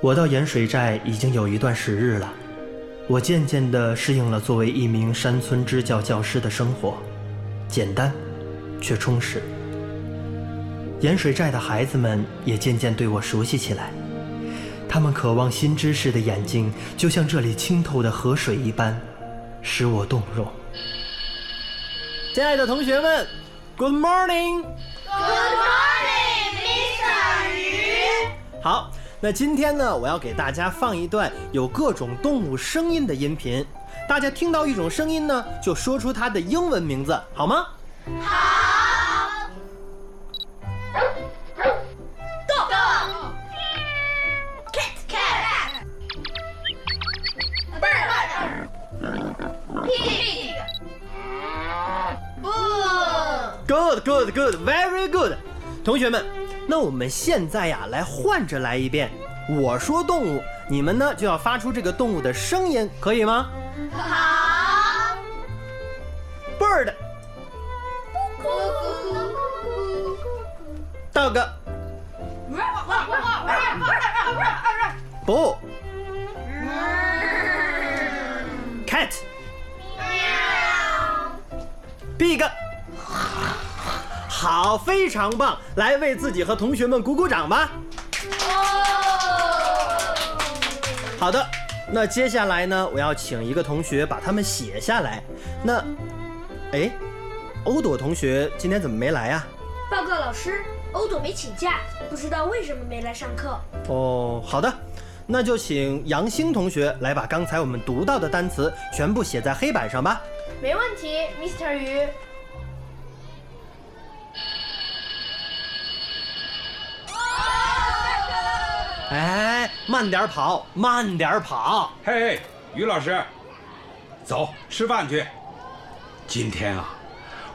我到盐水寨已经有一段时日了，我渐渐地适应了作为一名山村支教教师的生活，简单，却充实。盐水寨的孩子们也渐渐对我熟悉起来，他们渴望新知识的眼睛，就像这里清透的河水一般，使我动容。亲爱的同学们，Good morning。那今天呢，我要给大家放一段有各种动物声音的音频。大家听到一种声音呢，就说出它的英文名字，好吗？好。Dog. Cat. Cat. Bird. Pig. Bull. Good, good, good, very good。同学们，那我们现在呀，来换着来一遍。我说动物，你们呢就要发出这个动物的声音，可以吗好。？Bird, dog, bull, cat, pig。好，非常棒！来为自己和同学们鼓鼓掌吧。好的，那接下来呢，我要请一个同学把他们写下来。那，哎，欧朵同学今天怎么没来呀、报告老师，欧朵没请假，不知道为什么没来上课。哦，好的，那就请杨星同学来把刚才我们读到的单词全部写在黑板上吧。没问题，Mr. 鱼。哎，慢点跑，慢点跑。嘿嘿，于老师，走，吃饭去。今天啊，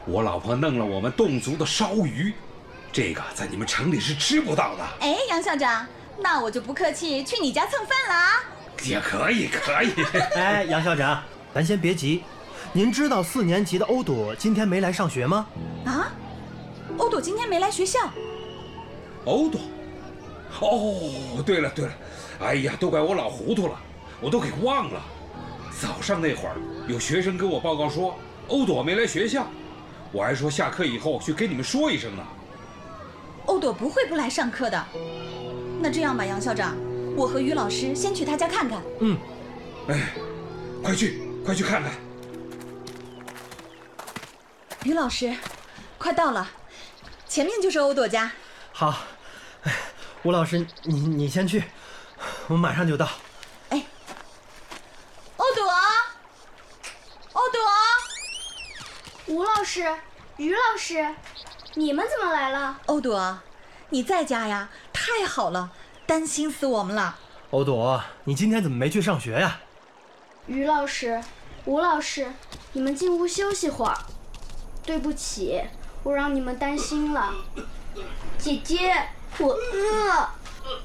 我老婆弄了我们侗族的烧鱼，这个在你们城里是吃不到的。哎，杨校长，那我就不客气，去你家蹭饭了啊！也可以，可以。哎，杨校长，咱先别急。您知道四年级的欧朵今天没来上学吗？啊，欧朵今天没来学校，欧朵，哦，对了对了，哎呀，都怪我老糊涂了，我都给忘了。早上那会儿，有学生跟我报告说欧朵没来学校，我还说下课以后去跟你们说一声呢。欧朵不会不来上课的。那这样吧，杨校长，我和于老师先去他家看看。嗯，哎，快去，快去看看。于老师，快到了，前面就是欧朵家。好。哎，吴老师，你你先去，我马上就到。哎，欧朵，欧朵，吴老师，于老师，你们怎么来了？欧朵，你在家呀？太好了，担心死我们了。欧朵，你今天怎么没去上学呀？于老师，吴老师，你们进屋休息会儿。对不起，我让你们担心了。姐姐，我饿。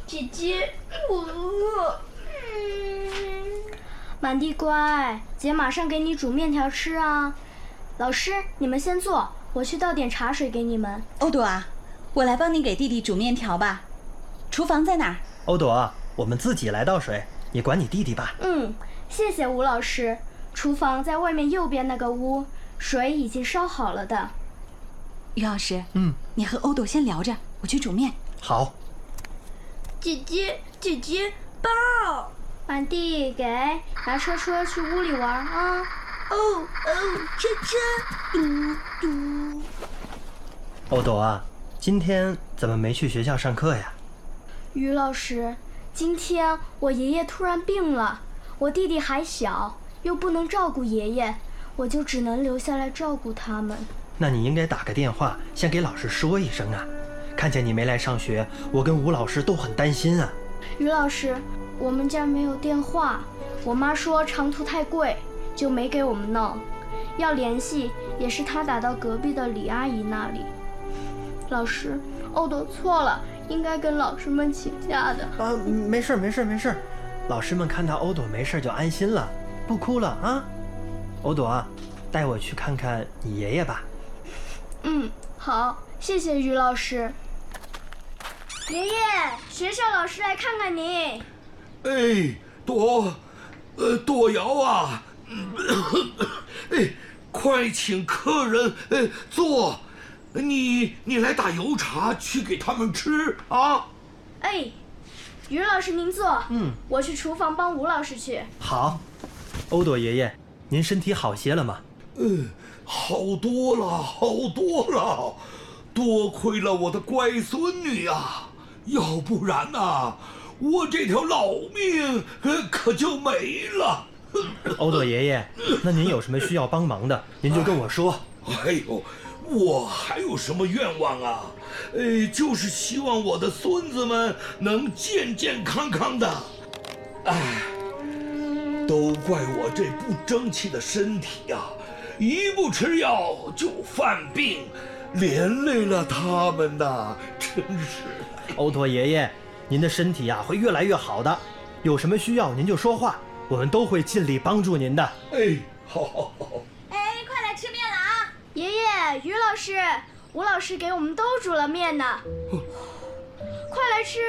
姐姐，我饿。嗯。满地乖，姐马上给你煮面条吃啊。老师，你们先坐，我去倒点茶水给你们。欧朵啊，我来帮你给弟弟煮面条吧。厨房在哪儿？欧朵，我们自己来倒水，你管你弟弟吧。嗯，谢谢吴老师。厨房在外面右边那个屋。水已经烧好了的，于老师，嗯，你和欧朵先聊着，我去煮面。好。姐姐，姐姐，抱，满地给，拿车车去屋里玩啊！哦哦，车车，嘟嘟。欧朵啊，今天怎么没去学校上课呀？于老师，今天我爷爷突然病了，我弟弟还小，又不能照顾爷爷。我就只能留下来照顾他们。那你应该打个电话，先给老师说一声啊！看见你没来上学，我跟吴老师都很担心啊。于老师，我们家没有电话，我妈说长途太贵，就没给我们弄。要联系也是她打到隔壁的李阿姨那里。老师，欧朵错了，应该跟老师们请假的。啊，没事没事没事，老师们看到欧朵没事就安心了，不哭了啊。欧朵，带我去看看你爷爷吧。嗯，好，谢谢于老师。爷爷，学校老师来看看你。哎，朵，呃，朵瑶啊，哎，快请客人，呃，坐。你你来打油茶去给他们吃啊。哎，于老师您坐。嗯，我去厨房帮吴老师去。好，欧朵爷爷，您身体好些了吗？嗯，好多了，好多了，多亏了我的乖孙女呀，要不然呐、我这条老命呃可就没了。欧朵爷爷，那您有什么需要帮忙的，您就跟我说。哎呦，我还有什么愿望啊？呃，就是希望我的孙子们能健健康康的。哎，都怪我这不争气的身体呀、一不吃药就犯病，连累了他们呐，真是。欧朵爷爷，您的身体呀、会越来越好的，有什么需要您就说话，我们都会尽力帮助您的。哎，好好好。哎，快来吃面了啊！爷爷，于老师，吴老师给我们都煮了面呢，快来吃！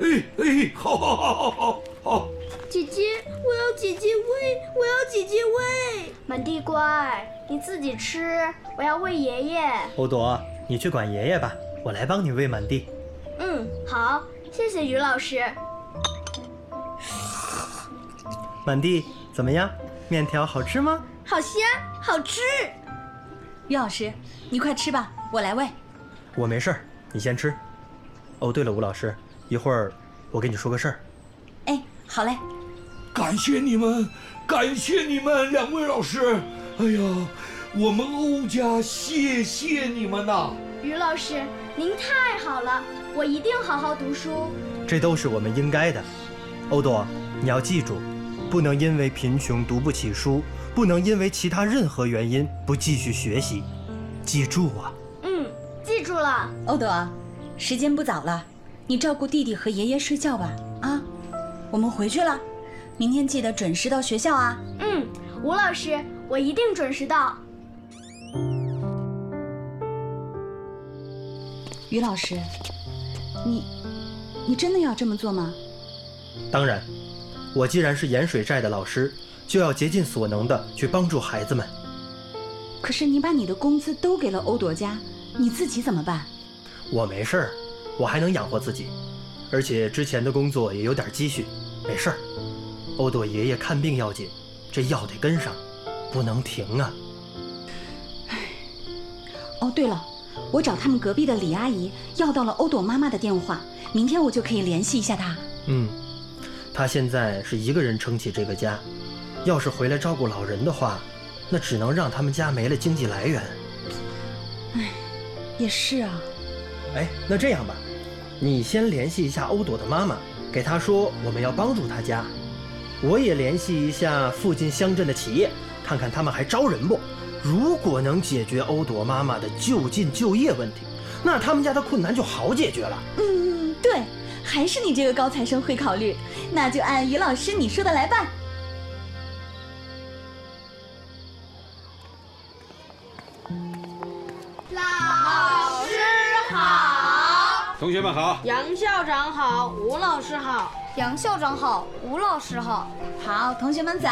哎哎，好好好好好好。姐姐，我要姐姐喂，我要姐姐喂。满地乖，你自己吃，我要喂爷爷。欧朵，你去管爷爷吧，我来帮你喂满地。嗯，好，谢谢于老师。满地怎么样？面条好吃吗？好香，好吃。于老师，你快吃吧，我来喂。我没事儿，你先吃。哦，对了，吴老师，一会儿我跟你说个事儿。哎，好嘞。感谢你们，感谢你们两位老师。哎呀，我们欧家谢谢你们呐！于老师，您太好了，我一定好好读书。这都是我们应该的。欧朵，你要记住，不能因为贫穷读不起书，不能因为其他任何原因不继续学习。记住啊！嗯，记住了。欧朵，时间不早了，你照顾弟弟和爷爷睡觉吧。啊，我们回去了，明天记得准时到学校啊。嗯，吴老师，我一定准时到。于老师，你，你真的要这么做吗？当然，我既然是盐水寨的老师，就要竭尽所能的去帮助孩子们。可是你把你的工资都给了欧朵家，你自己怎么办？我没事儿，我还能养活自己，而且之前的工作也有点积蓄，没事儿。欧朵爷爷看病要紧，这药得跟上，不能停啊。哦，对了，我找他们隔壁的李阿姨要到了欧朵妈妈的电话，明天我就可以联系一下她。嗯，她现在是一个人撑起这个家，要是回来照顾老人的话，那只能让他们家没了经济来源。也是啊，哎，那这样吧，你先联系一下欧朵的妈妈，给她说我们要帮助她家。我也联系一下附近乡镇的企业，看看他们还招人不。如果能解决欧朵妈妈的就近就业问题，那他们家的困难就好解决了。嗯，对，还是你这个高材生会考虑，那就按于老师你说的来办。老师好，同学们好，杨校长好，吴老师好。杨校长好，吴老师好。好，同学们早。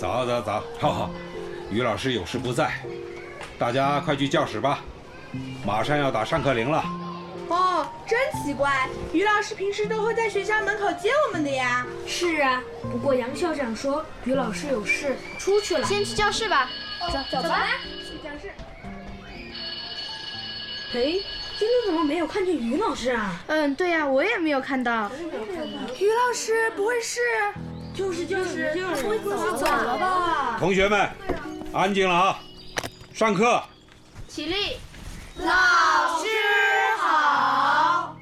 早早早，好好。于老师有事不在，大家快去教室吧，马上要打上课铃了。哦，真奇怪，于老师平时都会在学校门口接我们的呀。是啊，不过杨校长说于老师有事出去了。先去教室吧。走走吧。去教室。哎，今天怎么没有看见于老师啊？嗯，对呀、我也没有看到。于老师不会是？就是就是就是，不会走了吧？同学们，安静了啊！上课。起立。老师好。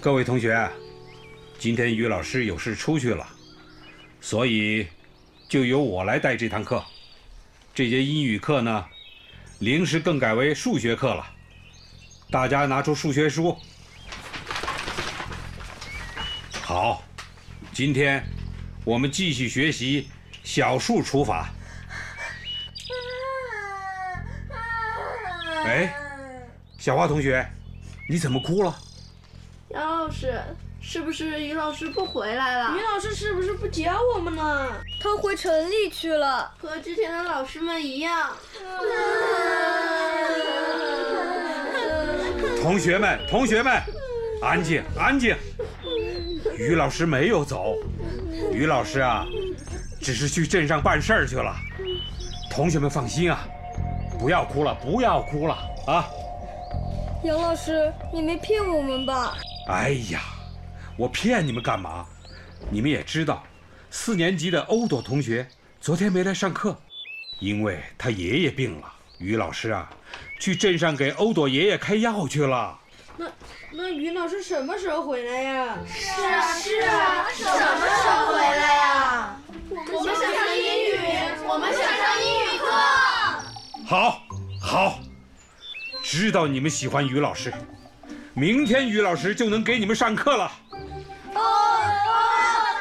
各位同学，今天于老师有事出去了，所以就由我来带这堂课。这节英语课呢，临时更改为数学课了。大家拿出数学书。好，今天我们继续学习小数除法。哎，小花同学，你怎么哭了？杨老师，是不是于老师不回来了于？老师是不是不教我们了？他回城里去了。和之前的老师们一样。同学们，同学们，安静，安静。于老师没有走，于老师啊，只是去镇上办事儿去了。同学们放心啊，不要哭了，不要哭了啊！杨老师，你没骗我们吧？哎呀，我骗你们干嘛？你们也知道，四年级的欧朵同学昨天没来上课，因为他爷爷病了。于老师啊，去镇上给欧朵爷爷开药去了。那那于老师什么时候回来呀？是啊，是啊，什么时候回来呀？我们想学英语，我们想。好，好，知道你们喜欢于老师，明天于老师就能给你们上课了。哦哦，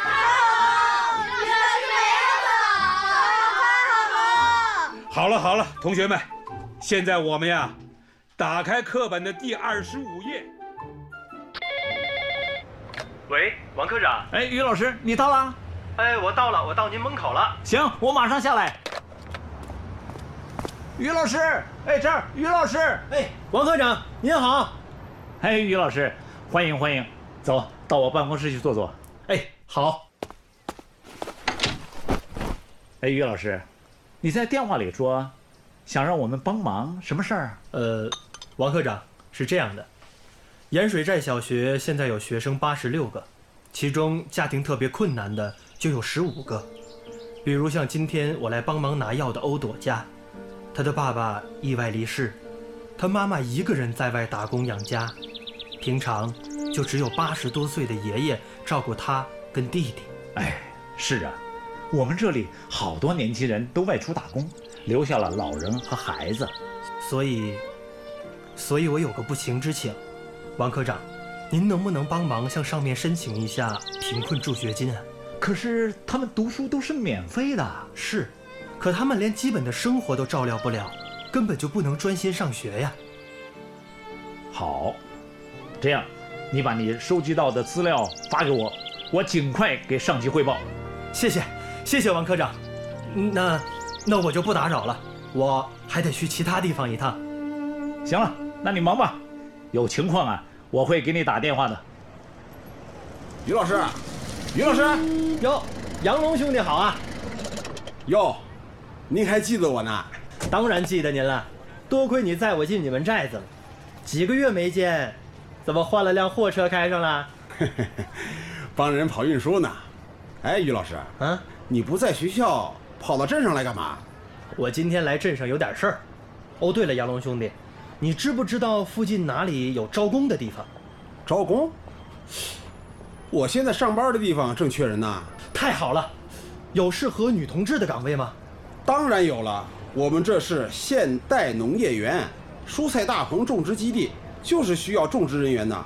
太好了！于老师没了，太好了！好了好了，同学们，现在我们呀，打开课本的第二十五页。喂，王科长。哎，于老师，你到了？哎，我到了，我到您门口了。行，我马上下来。于老师，哎，这儿，于老师，哎，王科长您好。哎，于老师，欢迎欢迎，走到我办公室去坐坐。哎，好。哎，于老师，你在电话里说，想让我们帮忙，什么事儿？呃，王科长是这样的，盐水寨小学现在有学生八十六个，其中家庭特别困难的就有十五个。比如像今天我来帮忙拿药的欧朵家，她的爸爸意外离世，他妈妈一个人在外打工养家，平常就只有八十多岁的爷爷照顾他跟弟弟。哎，是啊，我们这里好多年轻人都外出打工，留下了老人和孩子。所以，所以我有个不情之请，王科长，您能不能帮忙向上面申请一下贫困助学金啊？可是他们读书都是免费的。是，可他们连基本的生活都照料不了，根本就不能专心上学呀。好，这样，你把你收集到的资料发给我，我尽快给上级汇报。谢谢，谢谢王科长。嗯那，那我就不打扰了，我还得去其他地方一趟。行了，那你忙吧，有情况啊，我会给你打电话的。于老师，于老师，哟，杨龙兄弟好啊！哟，您还记得我呢？当然记得您了，多亏你载我进你们寨子了。几个月没见，怎么换了辆货车开上了？帮人跑运输呢。哎，于老师，啊，你不在学校，跑到镇上来干嘛？我今天来镇上有点事儿。哦，对了，杨龙兄弟，你知不知道附近哪里有招工的地方？招工？我现在上班的地方正缺人呢。太好了，有适合女同志的岗位吗？当然有了，我们这是现代农业园，蔬菜大棚种植基地，就是需要种植人员呢。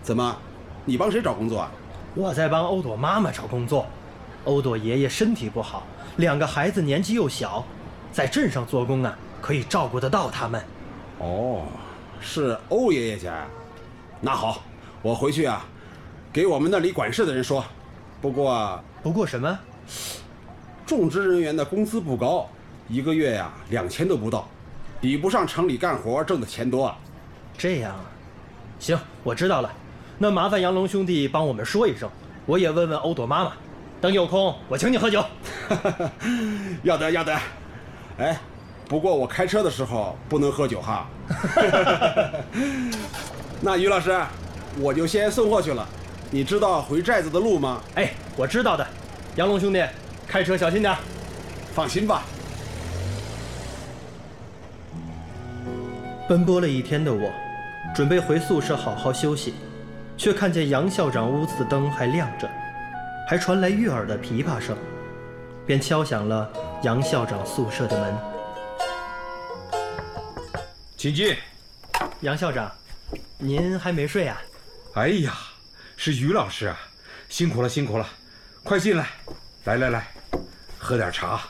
怎么，你帮谁找工作啊？我在帮欧朵妈妈找工作。欧朵爷爷身体不好，两个孩子年纪又小，在镇上做工啊，可以照顾得到他们。哦，是欧爷爷家呀。那好，我回去啊，给我们那里管事的人说。不过，不过什么？种植人员的工资不高，一个月呀两千都不到，比不上城里干活挣的钱多啊。这样啊，行，我知道了。那麻烦杨龙兄弟帮我们说一声，我也问问欧朵妈妈。等有空，我请你喝酒。要得要得。哎，不过我开车的时候不能喝酒哈。那于老师，我就先送货去了。你知道回寨子的路吗？哎，我知道的。杨龙兄弟，开车小心点。放心吧。奔波了一天的我，准备回宿舍好好休息，却看见杨校长屋子的灯还亮着，还传来悦耳的琵琶声，便敲响了杨校长宿舍的门。请进。杨校长，您还没睡啊？哎呀，是于老师啊，辛苦了辛苦了，快进来，来来来，喝点茶。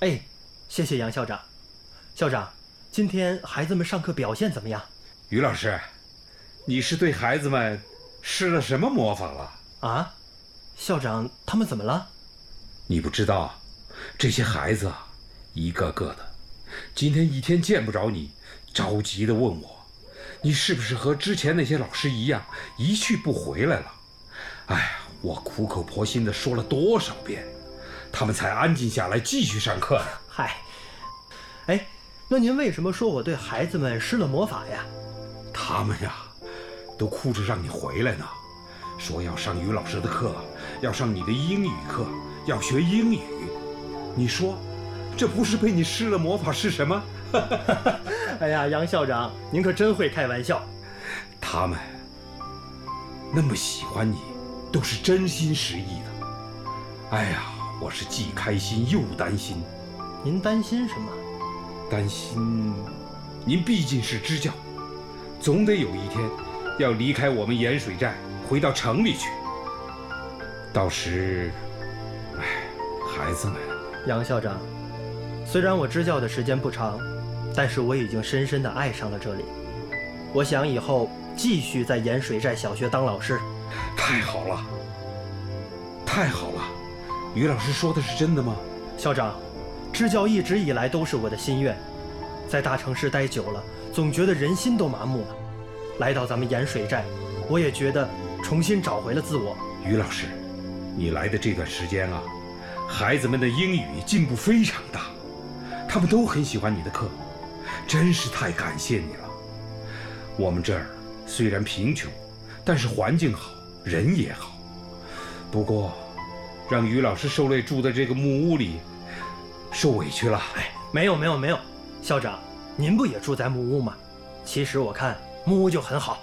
哎，谢谢杨校长。校长，今天孩子们上课表现怎么样？于老师，你是对孩子们施了什么魔法了？啊，校长，他们怎么了？你不知道，这些孩子啊，一个个的，今天一天见不着你，着急的问我，你是不是和之前那些老师一样，一去不回来了？哎呀，我苦口婆心的说了多少遍，他们才安静下来继续上课呢。嗨，哎，那您为什么说我对孩子们施了魔法呀？他们呀，都哭着让你回来呢，说要上于老师的课，要上你的英语课，要学英语。你说，这不是被你施了魔法是什么？哎呀，杨校长，您可真会开玩笑。他们那么喜欢你，都是真心实意的。哎呀，我是既开心又担心。您担心什么？担心您毕竟是支教，总得有一天要离开我们盐水寨，回到城里去。到时，哎，孩子们，杨校长，虽然我支教的时间不长，但是我已经深深的爱上了这里。我想以后继续在盐水寨小学当老师。太好了，太好了！于老师说的是真的吗？校长，支教一直以来都是我的心愿。在大城市待久了，总觉得人心都麻木了。来到咱们盐水寨，我也觉得重新找回了自我。于老师，你来的这段时间啊，孩子们的英语进步非常大，他们都很喜欢你的课，真是太感谢你了。我们这儿虽然贫穷，但是环境好，人也好。不过，让于老师受累住在这个木屋里，受委屈了。哎，没有没有没有，校长，您不也住在木屋吗？其实我看木屋就很好。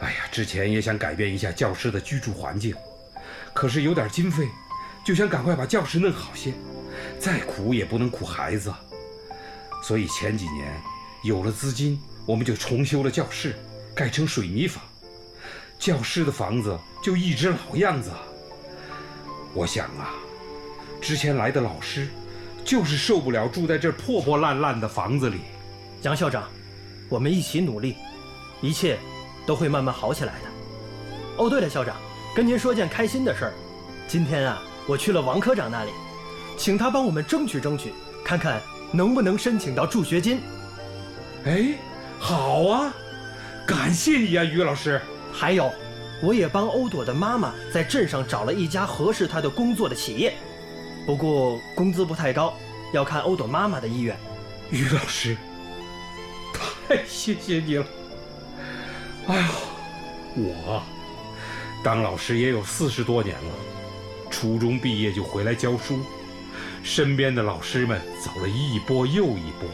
哎呀，之前也想改变一下教师的居住环境，可是有点经费，就想赶快把教室弄好些。再苦也不能苦孩子，所以前几年有了资金，我们就重修了教室，改成水泥房。教师的房子就一直老样子。我想啊，之前来的老师，就是受不了住在这破破烂烂的房子里。杨校长，我们一起努力，一切都会慢慢好起来的。哦，对了，校长，跟您说件开心的事儿。今天啊，我去了王科长那里，请他帮我们争取争取，看看能不能申请到助学金。哎，好啊，感谢你啊，于老师。还有，我也帮欧朵的妈妈在镇上找了一家合适她的工作的企业，不过工资不太高，要看欧朵妈妈的意愿。于老师，太谢谢你了。哎呀，我当老师也有四十多年了，初中毕业就回来教书，身边的老师们走了一波又一波，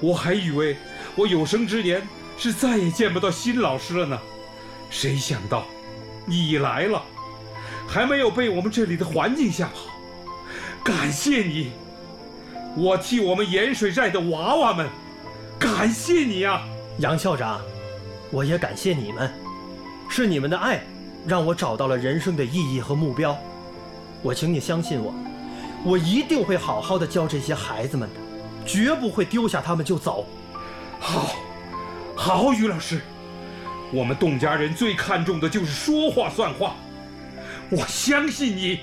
我还以为我有生之年是再也见不到新老师了呢。谁想到，你来了，还没有被我们这里的环境吓跑。感谢你，我替我们盐水寨的娃娃们，感谢你啊，杨校长，我也感谢你们，是你们的爱，让我找到了人生的意义和目标。我请你相信我，我一定会好好的教这些孩子们的，绝不会丢下他们就走。好，好，于老师。我们董家人最看重的就是说话算话，我相信你。